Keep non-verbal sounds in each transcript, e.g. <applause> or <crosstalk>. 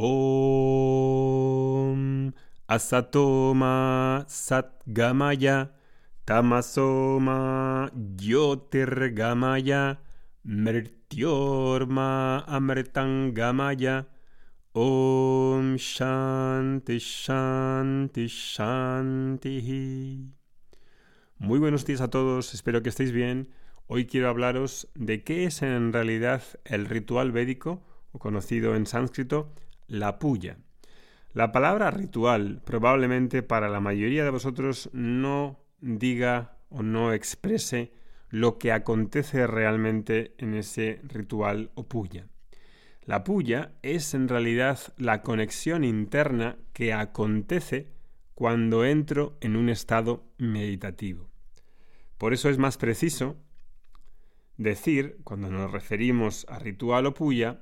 Om Asatoma Satgamaya Tamasoma Yotirgamaya Mrityorma Amritangamaya Om Shanti Shanti Shanti. Muy buenos días a todos, espero que estéis bien. Hoy quiero hablaros de qué es en realidad el ritual védico, o conocido en sánscrito la puya. La palabra ritual probablemente para la mayoría de vosotros no diga o no exprese lo que acontece realmente en ese ritual o puya. La puya es en realidad la conexión interna que acontece cuando entro en un estado meditativo. Por eso es más preciso decir, cuando nos referimos a ritual o puya,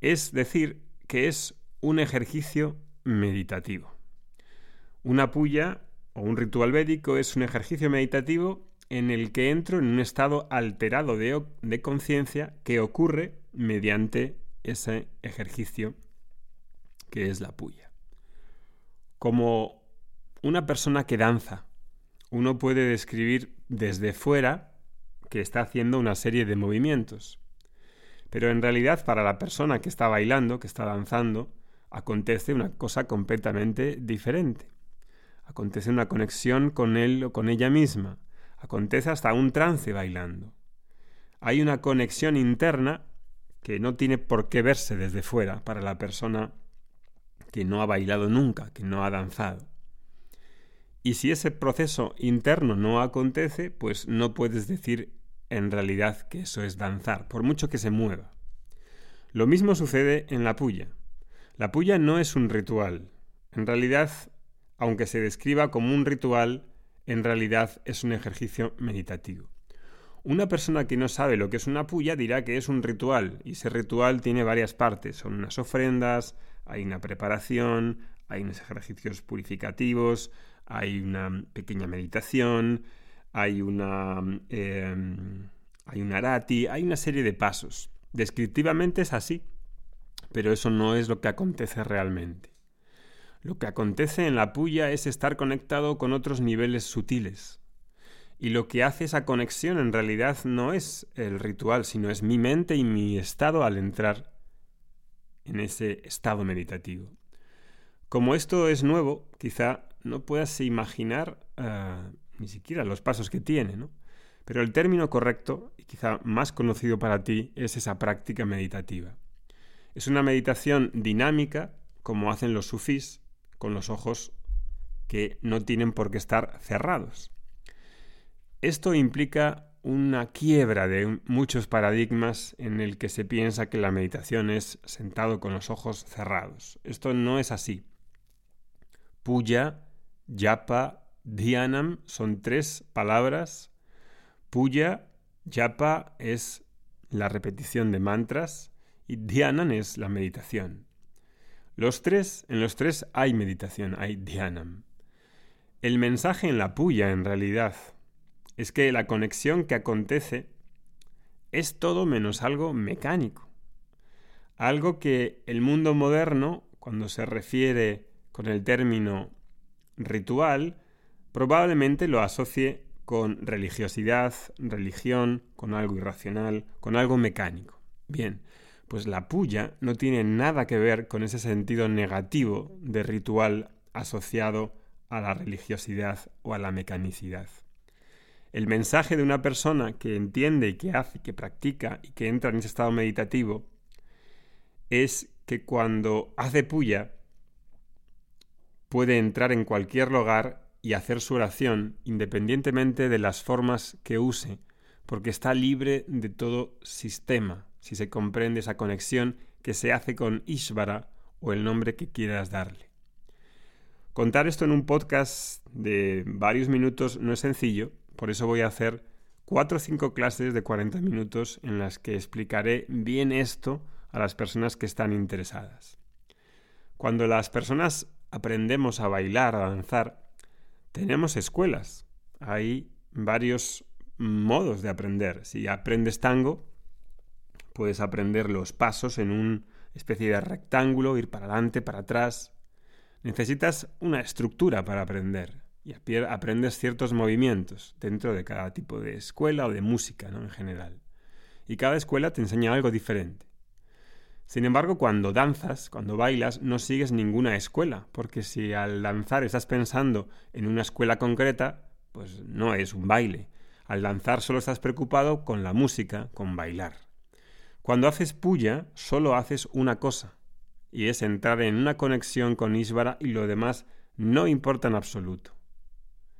es decir que es un ejercicio meditativo. Una puya o un ritual védico es un ejercicio meditativo en el que entro en un estado alterado de, de conciencia que ocurre mediante ese ejercicio que es la puya. Como una persona que danza, uno puede describir desde fuera que está haciendo una serie de movimientos. Pero en realidad para la persona que está bailando, que está danzando, acontece una cosa completamente diferente. Acontece una conexión con él o con ella misma. Acontece hasta un trance bailando. Hay una conexión interna que no tiene por qué verse desde fuera para la persona que no ha bailado nunca, que no ha danzado. Y si ese proceso interno no acontece, pues no puedes decir en realidad que eso es danzar, por mucho que se mueva. Lo mismo sucede en la puya. La puya no es un ritual. En realidad, aunque se describa como un ritual, en realidad es un ejercicio meditativo. Una persona que no sabe lo que es una puya dirá que es un ritual, y ese ritual tiene varias partes. Son unas ofrendas, hay una preparación, hay unos ejercicios purificativos, hay una pequeña meditación, hay una, em, hay un arati, hay una serie de pasos. Descriptivamente es así, pero eso no es lo que acontece realmente. Lo que acontece en la puya es estar conectado con otros niveles sutiles. Y lo que hace esa conexión en realidad no es el ritual, sino es mi mente y mi estado al entrar en ese estado meditativo. Como esto es nuevo, quizá no puedas imaginar ah, ni siquiera los pasos que tiene, ¿no? Pero el término correcto, y quizá más conocido para ti, es esa práctica meditativa. Es una meditación dinámica, como hacen los sufís, con los ojos que no tienen por qué estar cerrados. Esto implica una quiebra de muchos paradigmas en el que se piensa que la meditación es sentado con los ojos cerrados. Esto no es así. Puya, yapa, Dhyanam son tres palabras. Puya, Japa es la repetición de mantras y Dhyanam es la meditación. Los tres, en los tres hay meditación, hay Dhyanam. El mensaje en la puya, en realidad, es que la conexión que acontece es todo menos algo mecánico. Algo que el mundo moderno, cuando se refiere con el término ritual, probablemente lo asocie con religiosidad, religión, con algo irracional, con algo mecánico. Bien, pues la puya no tiene nada que ver con ese sentido negativo de ritual asociado a la religiosidad o a la mecanicidad. El mensaje de una persona que entiende y que hace, que practica y que entra en ese estado meditativo es que cuando hace puya puede entrar en cualquier lugar y hacer su oración independientemente de las formas que use, porque está libre de todo sistema, si se comprende esa conexión que se hace con Ishvara o el nombre que quieras darle. Contar esto en un podcast de varios minutos no es sencillo, por eso voy a hacer cuatro o cinco clases de 40 minutos en las que explicaré bien esto a las personas que están interesadas. Cuando las personas aprendemos a bailar, a danzar, tenemos escuelas. Hay varios modos de aprender. Si aprendes tango, puedes aprender los pasos en un especie de rectángulo, ir para adelante, para atrás. Necesitas una estructura para aprender y aprendes ciertos movimientos dentro de cada tipo de escuela o de música ¿no? en general. Y cada escuela te enseña algo diferente. Sin embargo, cuando danzas, cuando bailas, no sigues ninguna escuela, porque si al danzar estás pensando en una escuela concreta, pues no es un baile. Al danzar solo estás preocupado con la música, con bailar. Cuando haces puya, solo haces una cosa, y es entrar en una conexión con Isvara y lo demás no importa en absoluto.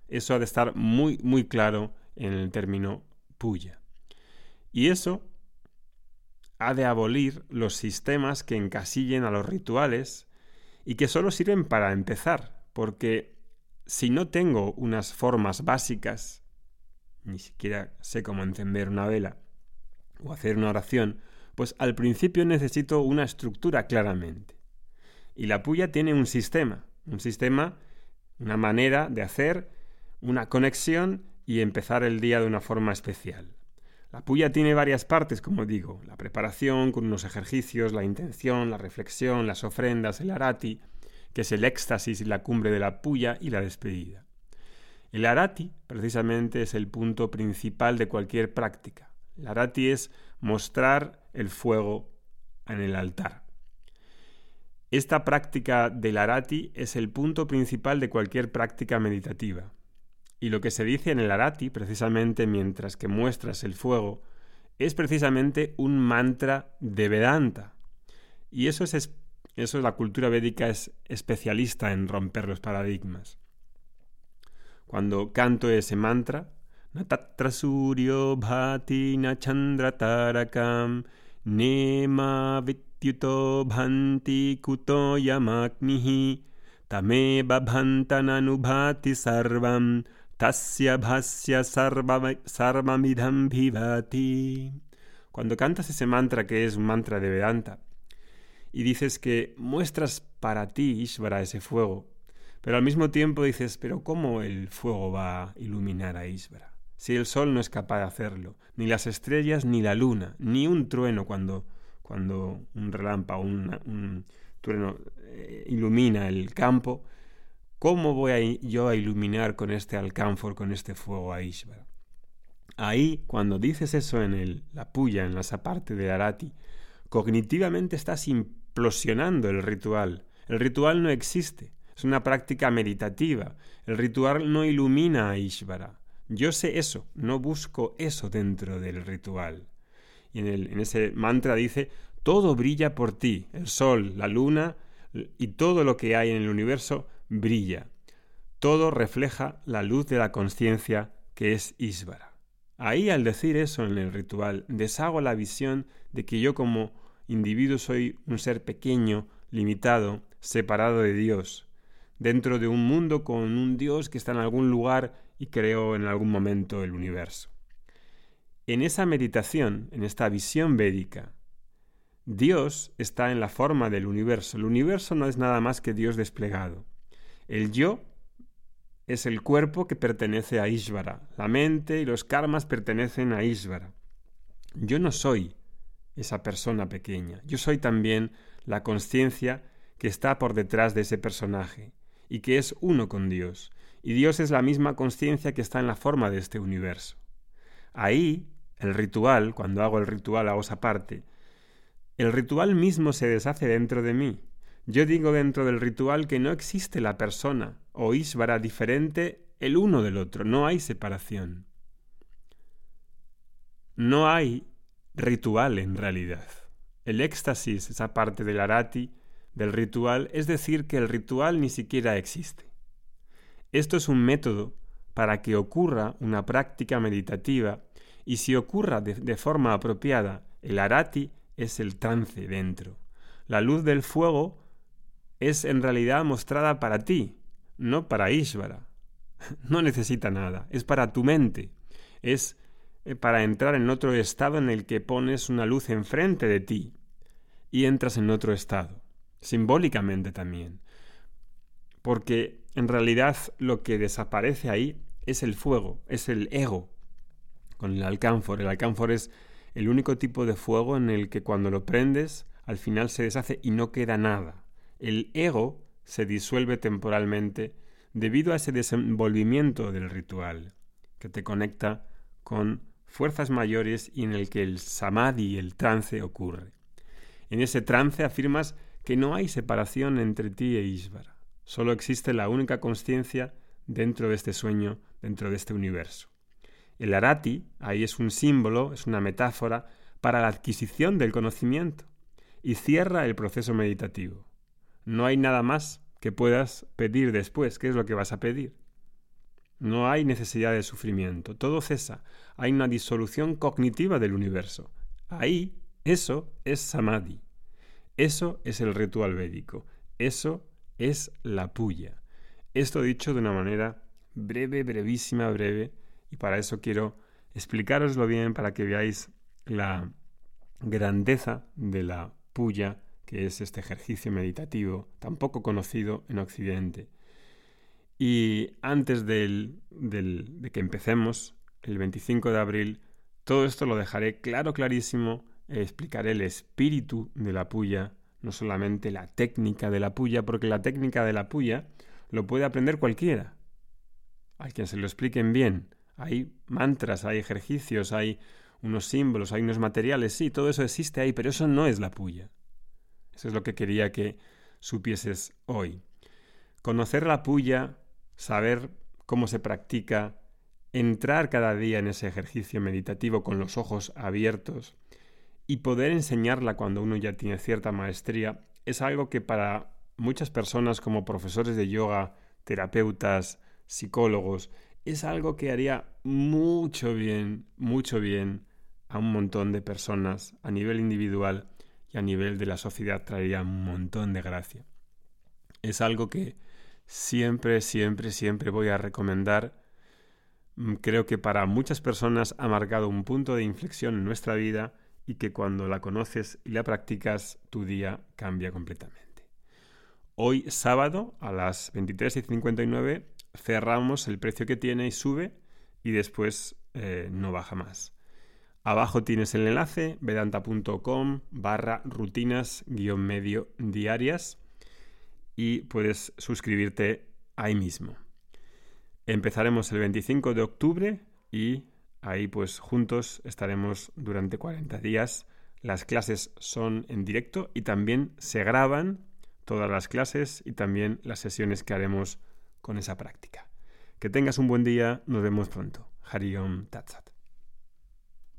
Eso ha de estar muy, muy claro en el término puya. Y eso ha de abolir los sistemas que encasillen a los rituales y que solo sirven para empezar, porque si no tengo unas formas básicas, ni siquiera sé cómo encender una vela o hacer una oración, pues al principio necesito una estructura claramente. Y la puya tiene un sistema, un sistema, una manera de hacer una conexión y empezar el día de una forma especial. La puya tiene varias partes, como digo, la preparación con unos ejercicios, la intención, la reflexión, las ofrendas, el arati, que es el éxtasis y la cumbre de la puya y la despedida. El arati, precisamente, es el punto principal de cualquier práctica. El arati es mostrar el fuego en el altar. Esta práctica del arati es el punto principal de cualquier práctica meditativa. Y lo que se dice en el Arati, precisamente mientras que muestras el fuego, es precisamente un mantra de Vedanta. Y eso es, eso la cultura védica es especialista en romper los paradigmas. Cuando canto ese mantra, Natatra Suryo Bhati Nachandra Tarakam Nema Vityuto Bhanti Kuto Yamaknihi Tameba Bhantananubhati Sarvam Tasya bhasya sarvamidham vivati. Cuando cantas ese mantra que es un mantra de Vedanta y dices que muestras para ti, Ishvara, ese fuego, pero al mismo tiempo dices, pero ¿cómo el fuego va a iluminar a Ishvara? Si el sol no es capaz de hacerlo, ni las estrellas, ni la luna, ni un trueno cuando, cuando un relámpago, un, un trueno eh, ilumina el campo, ¿Cómo voy yo a iluminar con este alcánfor, con este fuego a Ishvara? Ahí, cuando dices eso en la puya, en la parte de Arati, cognitivamente estás implosionando el ritual. El ritual no existe, es una práctica meditativa. El ritual no ilumina a Ishvara. Yo sé eso, no busco eso dentro del ritual. Y en ese mantra dice, todo brilla por ti, el sol, la luna y todo lo que hay en el universo brilla. Todo refleja la luz de la conciencia que es Isvara. Ahí al decir eso en el ritual, deshago la visión de que yo como individuo soy un ser pequeño, limitado, separado de Dios, dentro de un mundo con un Dios que está en algún lugar y creó en algún momento el universo. En esa meditación, en esta visión védica, Dios está en la forma del universo. El universo no es nada más que Dios desplegado. El yo es el cuerpo que pertenece a Ishvara. La mente y los karmas pertenecen a Ishvara. Yo no soy esa persona pequeña. Yo soy también la conciencia que está por detrás de ese personaje y que es uno con Dios. Y Dios es la misma conciencia que está en la forma de este universo. Ahí, el ritual, cuando hago el ritual a esa parte, el ritual mismo se deshace dentro de mí yo digo dentro del ritual que no existe la persona o Ishvara diferente el uno del otro, no hay separación. No hay ritual en realidad. El éxtasis, esa parte del arati, del ritual, es decir, que el ritual ni siquiera existe. Esto es un método para que ocurra una práctica meditativa y si ocurra de, de forma apropiada, el arati es el trance dentro. La luz del fuego es en realidad mostrada para ti, no para Ishvara. <laughs> No necesita nada, es para tu mente, es eh, para entrar en otro estado en el que pones una luz enfrente de ti y entras en otro estado, simbólicamente también. Porque en realidad lo que desaparece ahí es el fuego, es el ego, con el alcánfor. El alcánfor es el único tipo de fuego en el que cuando lo prendes al final se deshace y no queda nada. El ego se disuelve temporalmente debido a ese desenvolvimiento del ritual que te conecta con fuerzas mayores y en el que el samadhi, el trance, ocurre. En ese trance afirmas que no hay separación entre ti e Ishvara. Solo existe la única conciencia dentro de este sueño, dentro de este universo. El arati ahí es un símbolo, es una metáfora para la adquisición del conocimiento y cierra el proceso meditativo. No hay nada más que puedas pedir después. ¿Qué es lo que vas a pedir? No hay necesidad de sufrimiento, todo cesa. Hay una disolución cognitiva del universo. Ahí, eso es samadhi. Eso es el ritual védico. Eso es la puya. Esto dicho de una manera breve, brevísima, breve, y para eso quiero explicaroslo bien para que veáis la grandeza de la puya, que es este ejercicio meditativo tan poco conocido en Occidente. Y antes de que empecemos, el 25 de abril, todo esto lo dejaré claro, clarísimo, explicaré el espíritu de la puya, no solamente la técnica de la puya, porque la técnica de la puya lo puede aprender cualquiera. Hay quien se lo expliquen bien. Hay mantras, hay ejercicios, hay unos símbolos, hay unos materiales, sí, todo eso existe ahí, pero eso no es la puya. Eso es lo que quería que supieses hoy. Conocer la puya, saber cómo se practica, entrar cada día en ese ejercicio meditativo con los ojos abiertos y poder enseñarla cuando uno ya tiene cierta maestría es algo que para muchas personas como profesores de yoga, terapeutas, psicólogos, es algo que haría mucho bien, mucho bien a un montón de personas a nivel individual y a nivel de la sociedad traería un montón de gracia. Es algo que siempre, siempre, siempre voy a recomendar. Mm, creo que para muchas personas ha marcado un punto de inflexión en nuestra vida y que cuando la conoces y la practicas, tu día cambia completamente. Hoy sábado a las 23.59 cerramos el precio que tiene y sube y después eh, no baja más. Abajo tienes el enlace vedanta.com barra rutinas guion medio diarias y puedes suscribirte ahí mismo. Empezaremos el 25 de octubre y ahí pues juntos estaremos durante 40 días. Las clases son en directo y también se graban todas las clases y también las sesiones que haremos con esa práctica. Que tengas un buen día, nos vemos pronto. Hariom Tatsat.